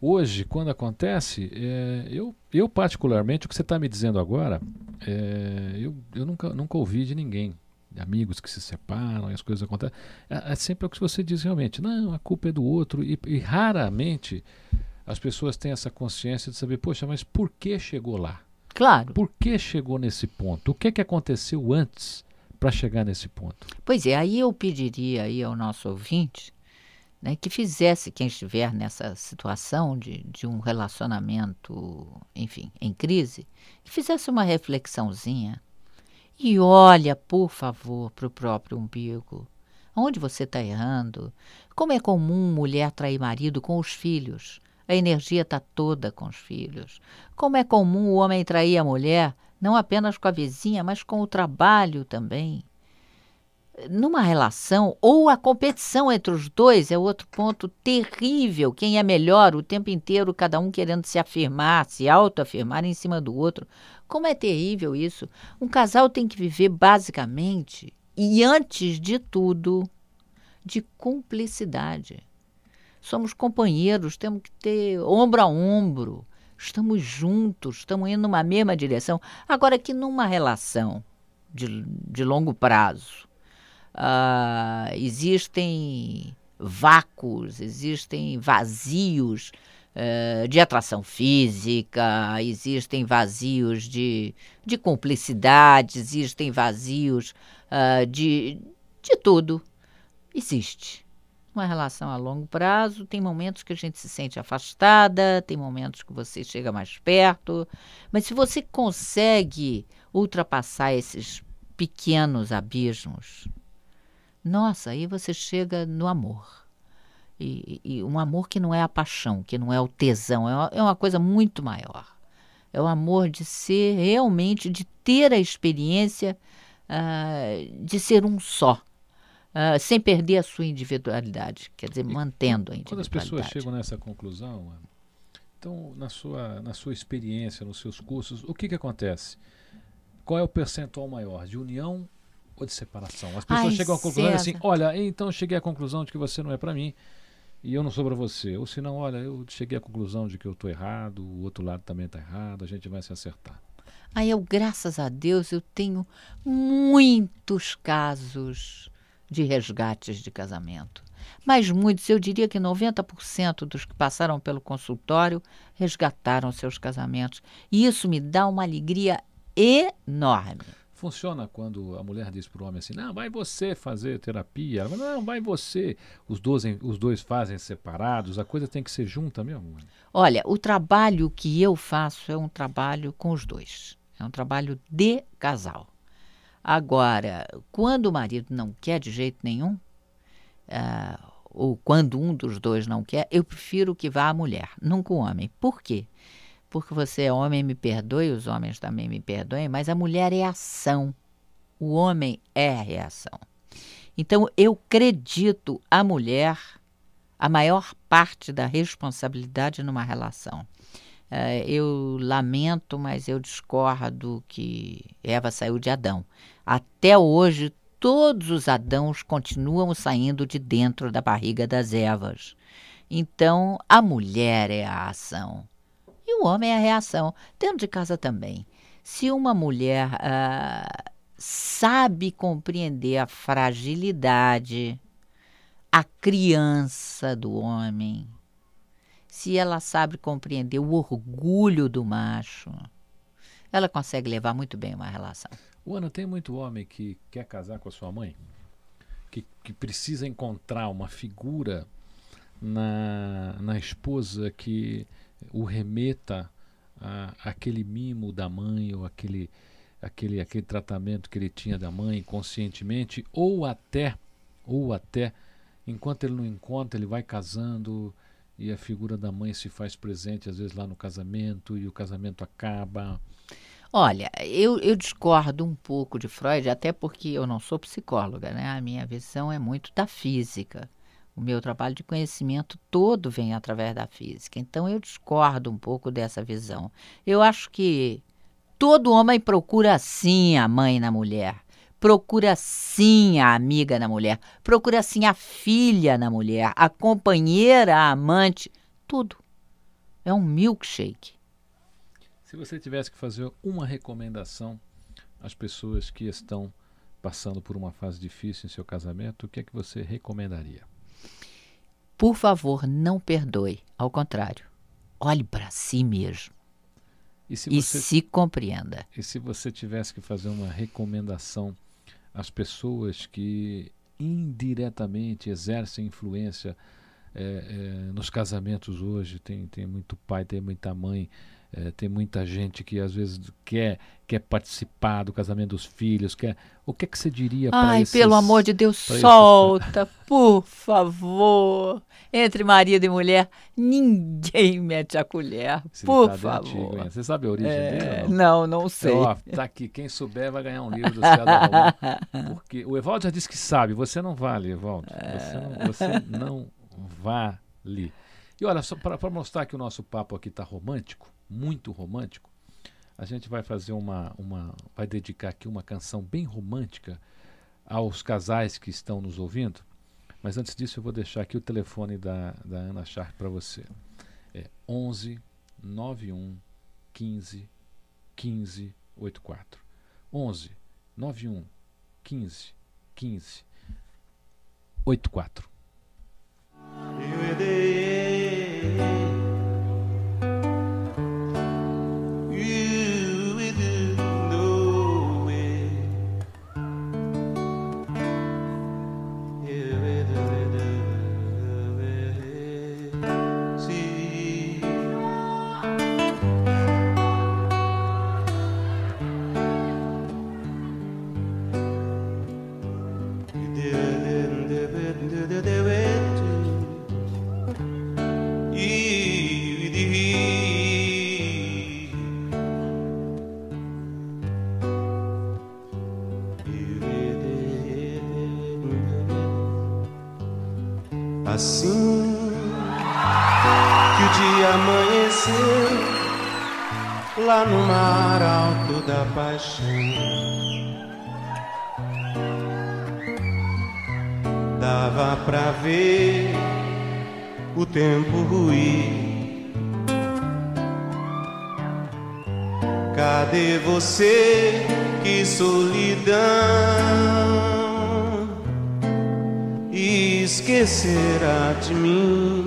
hoje, quando acontece, é, eu, eu particularmente, o que você está me dizendo agora, é, eu, eu nunca, nunca ouvi de ninguém amigos que se separam e as coisas acontecem. É, é, sempre o que você diz realmente. Não, a culpa é do outro. E, e raramente as pessoas têm essa consciência de saber, poxa, mas por que chegou lá? Claro. Por que chegou nesse ponto? O que é que aconteceu antes para chegar nesse ponto? Pois é, aí eu pediria aí ao nosso ouvinte né, que fizesse, quem estiver nessa situação de, de um relacionamento, enfim, em crise, que fizesse uma reflexãozinha e olha, por favor, para o próprio umbigo. Onde você está errando? Como é comum mulher trair marido com os filhos? A energia está toda com os filhos. Como é comum o homem trair a mulher, não apenas com a vizinha, mas com o trabalho também. Numa relação, ou a competição entre os dois é outro ponto terrível. Quem é melhor o tempo inteiro, cada um querendo se afirmar, se autoafirmar em cima do outro. Como é terrível isso. Um casal tem que viver basicamente, e antes de tudo, de cumplicidade. Somos companheiros, temos que ter ombro a ombro. Estamos juntos, estamos indo numa mesma direção. Agora que numa relação de, de longo prazo uh, existem vácuos, existem vazios uh, de atração física, existem vazios de, de cumplicidade, existem vazios uh, de, de tudo. Existe uma relação a longo prazo, tem momentos que a gente se sente afastada, tem momentos que você chega mais perto, mas se você consegue ultrapassar esses pequenos abismos, nossa, aí você chega no amor. E, e, um amor que não é a paixão, que não é o tesão, é uma, é uma coisa muito maior. É o amor de ser realmente, de ter a experiência uh, de ser um só. Uh, sem perder a sua individualidade, quer dizer, e mantendo a individualidade. Quando as pessoas chegam nessa conclusão, então, na sua, na sua experiência, nos seus cursos, o que, que acontece? Qual é o percentual maior, de união ou de separação? As pessoas Ai, chegam à conclusão assim, César. olha, então eu cheguei à conclusão de que você não é para mim e eu não sou para você. Ou se não, olha, eu cheguei à conclusão de que eu estou errado, o outro lado também está errado, a gente vai se acertar. Aí eu, graças a Deus, eu tenho muitos casos de resgates de casamento. Mas muitos, eu diria que 90% dos que passaram pelo consultório resgataram seus casamentos. E isso me dá uma alegria enorme. Funciona quando a mulher diz para o homem assim: não, vai você fazer terapia. Ela, não, vai você. Os dois, os dois fazem separados, a coisa tem que ser junta mesmo. Olha, o trabalho que eu faço é um trabalho com os dois. É um trabalho de casal. Agora, quando o marido não quer de jeito nenhum, uh, ou quando um dos dois não quer, eu prefiro que vá a mulher, nunca o homem. Por quê? Você é homem, me perdoe, os homens também me perdoem, mas a mulher é ação, o homem é reação. Então, eu acredito a mulher a maior parte da responsabilidade numa relação. Uh, eu lamento, mas eu discordo que Eva saiu de Adão. Até hoje, todos os Adãos continuam saindo de dentro da barriga das Evas. Então, a mulher é a ação e o homem é a reação. Dentro de casa também. Se uma mulher uh, sabe compreender a fragilidade, a criança do homem, se ela sabe compreender o orgulho do macho, ela consegue levar muito bem uma relação. Ana, tem muito homem que quer casar com a sua mãe, que, que precisa encontrar uma figura na, na esposa que o remeta a, aquele mimo da mãe ou aquele, aquele, aquele tratamento que ele tinha da mãe conscientemente, ou até, ou até, enquanto ele não encontra, ele vai casando e a figura da mãe se faz presente às vezes lá no casamento e o casamento acaba. Olha, eu, eu discordo um pouco de Freud, até porque eu não sou psicóloga, né? A minha visão é muito da física. O meu trabalho de conhecimento todo vem através da física. Então eu discordo um pouco dessa visão. Eu acho que todo homem procura sim a mãe na mulher. Procura sim a amiga na mulher, procura sim a filha na mulher, a companheira, a amante, tudo. É um milkshake. Se você tivesse que fazer uma recomendação às pessoas que estão passando por uma fase difícil em seu casamento, o que é que você recomendaria? Por favor, não perdoe. Ao contrário, olhe para si mesmo. E, se, e você, se compreenda. E se você tivesse que fazer uma recomendação às pessoas que indiretamente exercem influência é, é, nos casamentos hoje, tem, tem muito pai, tem muita mãe, é, tem muita gente que às vezes quer, quer participar do casamento dos filhos. Quer, o que, é que você diria para Ai, esses, pelo amor de Deus, solta, esses... por favor. Entre marido e mulher, ninguém mete a colher, Esse por favor. Antigo, você sabe a origem é, dele? Não, não, não sei. Ó, tá aqui, quem souber vai ganhar um livro do César Porque o Evaldo já disse que sabe, você não vale, Evaldo. Você não, você não vale. E olha, só para mostrar que o nosso papo aqui está romântico, muito romântico, a gente vai fazer uma, uma. vai dedicar aqui uma canção bem romântica aos casais que estão nos ouvindo. Mas antes disso, eu vou deixar aqui o telefone da, da Ana Sharp para você. É 11 91 15 15 84. 11 91 15 15 84. E lá no mar alto da paixão. Dava pra ver o tempo ruir. Cadê você? Que solidão! Esquecerá de mim.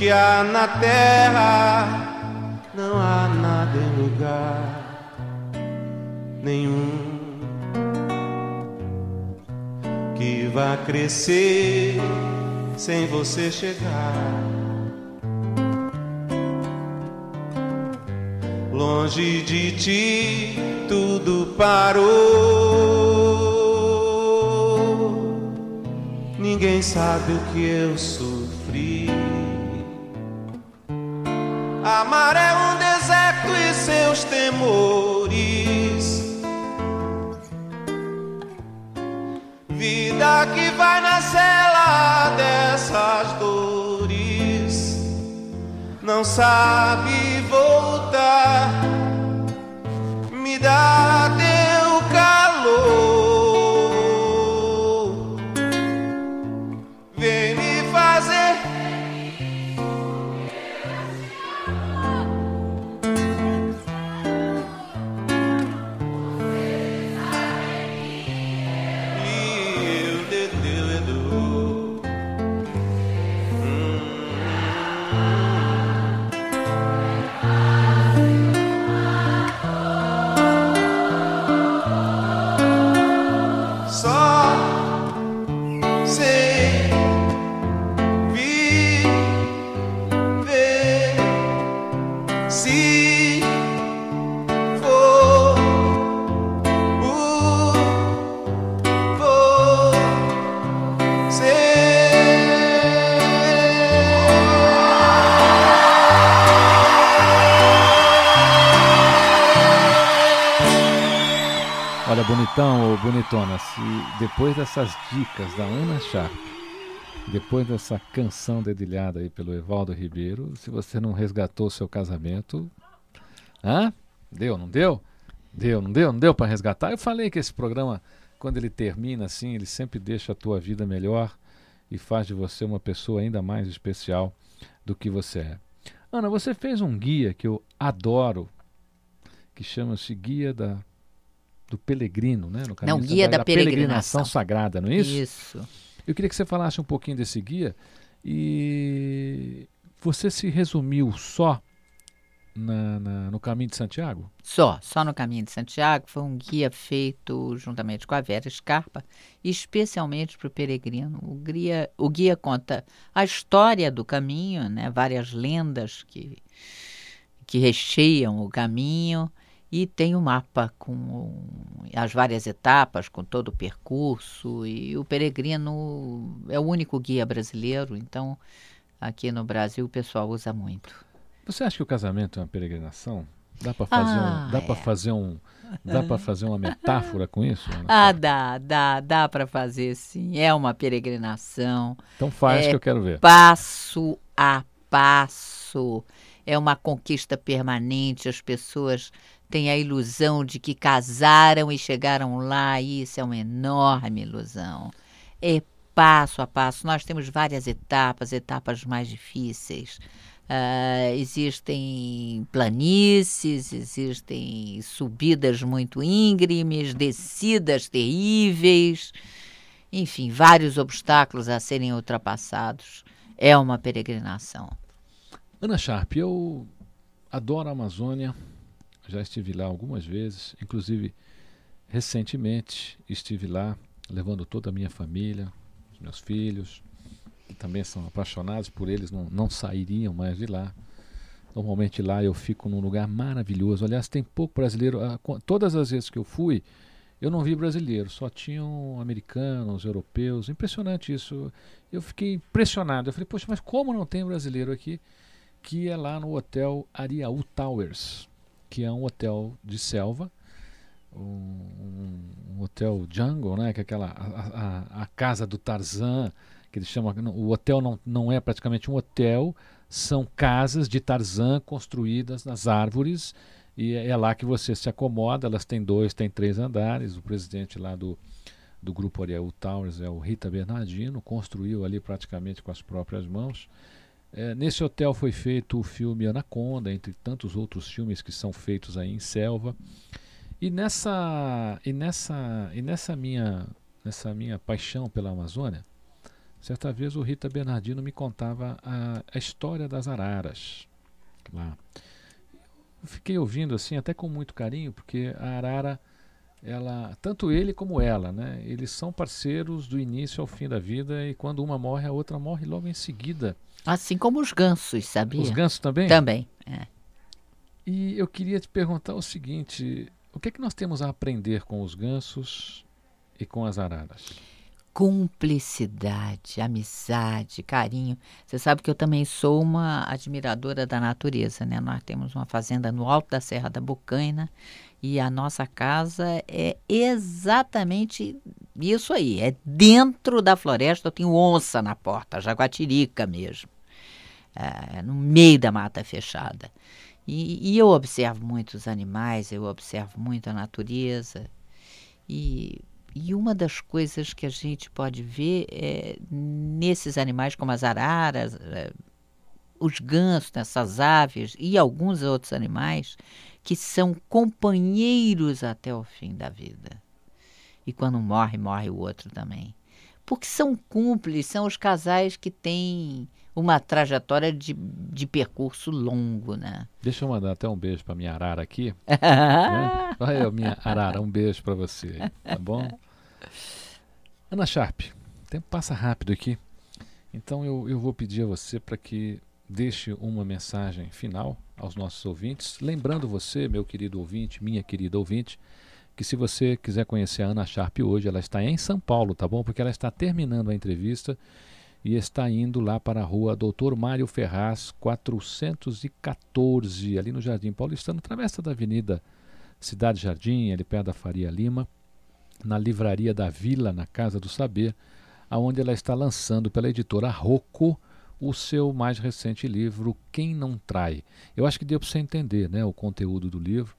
Que há na terra, não há nada em lugar nenhum que vá crescer sem você chegar. Longe de ti tudo parou. Ninguém sabe o que eu sofri. Temores. Vida que vai na cela dessas dores. Não sabe bonitona, se depois dessas dicas da Ana Sharp, depois dessa canção dedilhada aí pelo Evaldo Ribeiro, se você não resgatou o seu casamento, hã? Deu, não deu? Deu, não deu? Não deu para resgatar? Eu falei que esse programa, quando ele termina assim, ele sempre deixa a tua vida melhor e faz de você uma pessoa ainda mais especial do que você é. Ana, você fez um guia que eu adoro, que chama-se Guia da do Pelegrino, né? No Não, Guia da Peregrinação. Sagrada, não é isso? Isso. Eu queria que você falasse um pouquinho desse guia e você se resumiu só na- na- no caminho de Santiago? Só, só no Caminho de Santiago. Foi um guia feito juntamente com a Vera Scarpa, especialmente para o peregrino. O guia, o guia conta a história do caminho, né? várias lendas que, que recheiam o caminho. E tem o mapa com as várias etapas, com todo o percurso. E o peregrino é o único guia brasileiro, então aqui no Brasil o pessoal usa muito. Você acha que o casamento é uma peregrinação? Dá para fazer Ah, um, dá é. fazer um, dá para fazer uma metáfora com isso? Ana? Ah, dá, dá, dá para fazer sim. É uma peregrinação, Então faz é que eu quero ver. passo a passo. É uma conquista permanente. As pessoas têm a ilusão de que casaram e chegaram lá. Isso é uma enorme ilusão. É passo a passo. Nós temos várias etapas, etapas mais difíceis. Ah, existem planícies, existem subidas muito íngremes, descidas terríveis, enfim, vários obstáculos a serem ultrapassados. É uma peregrinação. Ana Sharp, eu adoro a Amazônia, já estive lá algumas vezes, inclusive recentemente estive lá levando toda a minha família, os meus filhos, que também são apaixonados por eles, não, não sairiam mais de lá. Normalmente lá eu fico num lugar maravilhoso. Aliás, tem pouco brasileiro. ah, Todas as vezes que eu fui, eu não vi brasileiro, só tinham americanos, europeus. Impressionante isso. Eu fiquei impressionado. Eu falei, poxa, mas como não tem brasileiro aqui? Que é lá no hotel Ariaú Towers, que é um hotel de selva, um, um hotel Jungle, né? Que é aquela a, a, a, casa do Tarzan, que eles chamam. O hotel não, não é praticamente um hotel, são casas de Tarzan construídas nas árvores e é, é lá que você se acomoda. Elas têm dois, têm três andares. O presidente lá do do grupo Ariel Towers é o Rita Bernardino, construiu ali praticamente com as próprias mãos. É, nesse hotel foi feito o filme Anaconda, entre tantos outros filmes que são feitos aí em selva. E nessa e nessa e nessa minha nessa minha paixão pela Amazônia, certa vez o Rita Bernardino me contava a, a história das araras lá. Fiquei ouvindo assim até com muito carinho, porque a arara ela, tanto ele como ela, né? Eles são parceiros do início ao fim da vida e quando uma morre, a outra morre logo em seguida. Assim como os gansos, sabia? Os gansos também? Também, é. E eu queria te perguntar o seguinte: o que é que nós temos a aprender com os gansos e com as araras? Cumplicidade, amizade, carinho. Você sabe que eu também sou uma admiradora da natureza, né? Nós temos uma fazenda no alto da Serra da Bocaina e a nossa casa é exatamente isso aí, é dentro da floresta. Eu tenho onça na porta, jaguatirica mesmo, é, no meio da mata fechada. E, e, eu observo muitos animais, eu observo muito a natureza. E, e uma das coisas que a gente pode ver é nesses animais, como as araras, é, os gansos, essas aves e alguns outros animais, que são companheiros até o fim da vida. E quando morre, morre o outro também. Porque são cúmplices, são os casais que têm uma trajetória de, de percurso longo, né? Deixa eu mandar até um beijo para minha arara aqui. né? Olha, minha arara, um beijo para você, tá bom? Ana Sharp, o tempo passa rápido aqui, então eu, eu vou pedir a você para que deixe uma mensagem final aos nossos ouvintes, lembrando você, meu querido ouvinte, minha querida ouvinte, que se você quiser conhecer a Ana Sharp hoje, ela está em São Paulo, tá bom? Porque ela está terminando a entrevista e está indo lá para a rua Doutor Mário Ferraz, 414, ali no Jardim Paulistano, travessa da Avenida Cidade Jardim, ali perto da Faria Lima, na livraria da Vila, na Casa do Saber, aonde ela está lançando pela editora Rocco o seu mais recente livro, Quem Não Trai. Eu acho que deu para você entender né, o conteúdo do livro.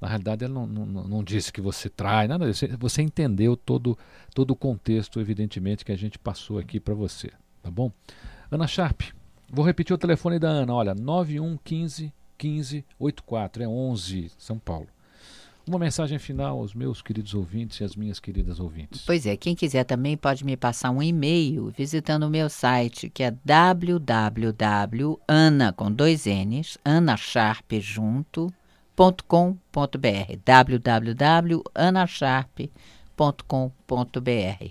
Na realidade, ela não, não, não disse que você trai, nada disso. Você entendeu todo, todo o contexto, evidentemente, que a gente passou aqui para você. Tá bom? Ana Sharp, vou repetir o telefone da Ana. Olha, 9115 1584, é 11, São Paulo. Uma mensagem final aos meus queridos ouvintes e às minhas queridas ouvintes. Pois é, quem quiser também pode me passar um e-mail visitando o meu site, que é www.ana com dois N's, anacharp junto, .com.br www.anacharp.com.br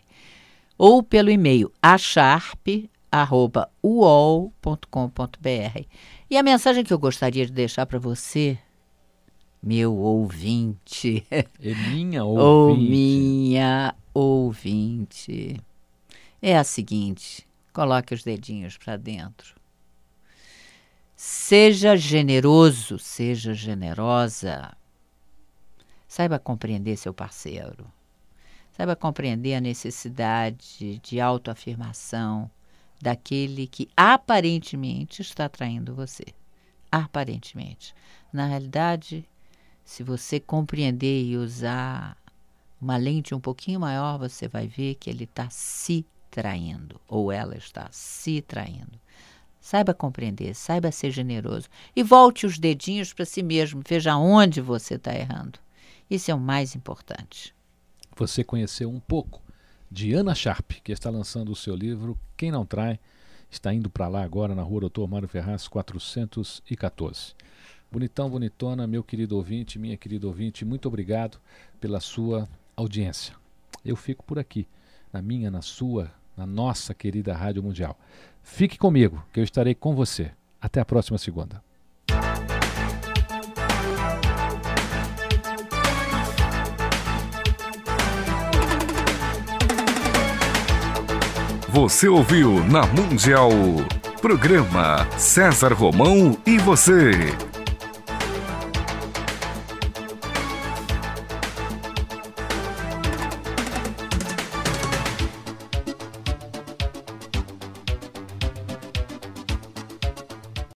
ou pelo e-mail acharp@uol.com.br. E a mensagem que eu gostaria de deixar para você meu ouvinte. É minha ouvinte. Ou minha ouvinte. É a seguinte: coloque os dedinhos para dentro. Seja generoso, seja generosa. Saiba compreender seu parceiro. Saiba compreender a necessidade de autoafirmação daquele que aparentemente está traindo você. Aparentemente. Na realidade, se você compreender e usar uma lente um pouquinho maior, você vai ver que ele está se traindo, ou ela está se traindo. Saiba compreender, saiba ser generoso e volte os dedinhos para si mesmo, veja onde você está errando. Isso é o mais importante. Você conheceu um pouco de Ana Sharp, que está lançando o seu livro Quem Não Trai, está indo para lá agora na rua Doutor Mário Ferraz 414. Bonitão, bonitona, meu querido ouvinte, minha querida ouvinte, muito obrigado pela sua audiência. Eu fico por aqui, na minha, na sua, na nossa querida Rádio Mundial. Fique comigo, que eu estarei com você. Até a próxima segunda. Você ouviu na Mundial. Programa César Romão e você.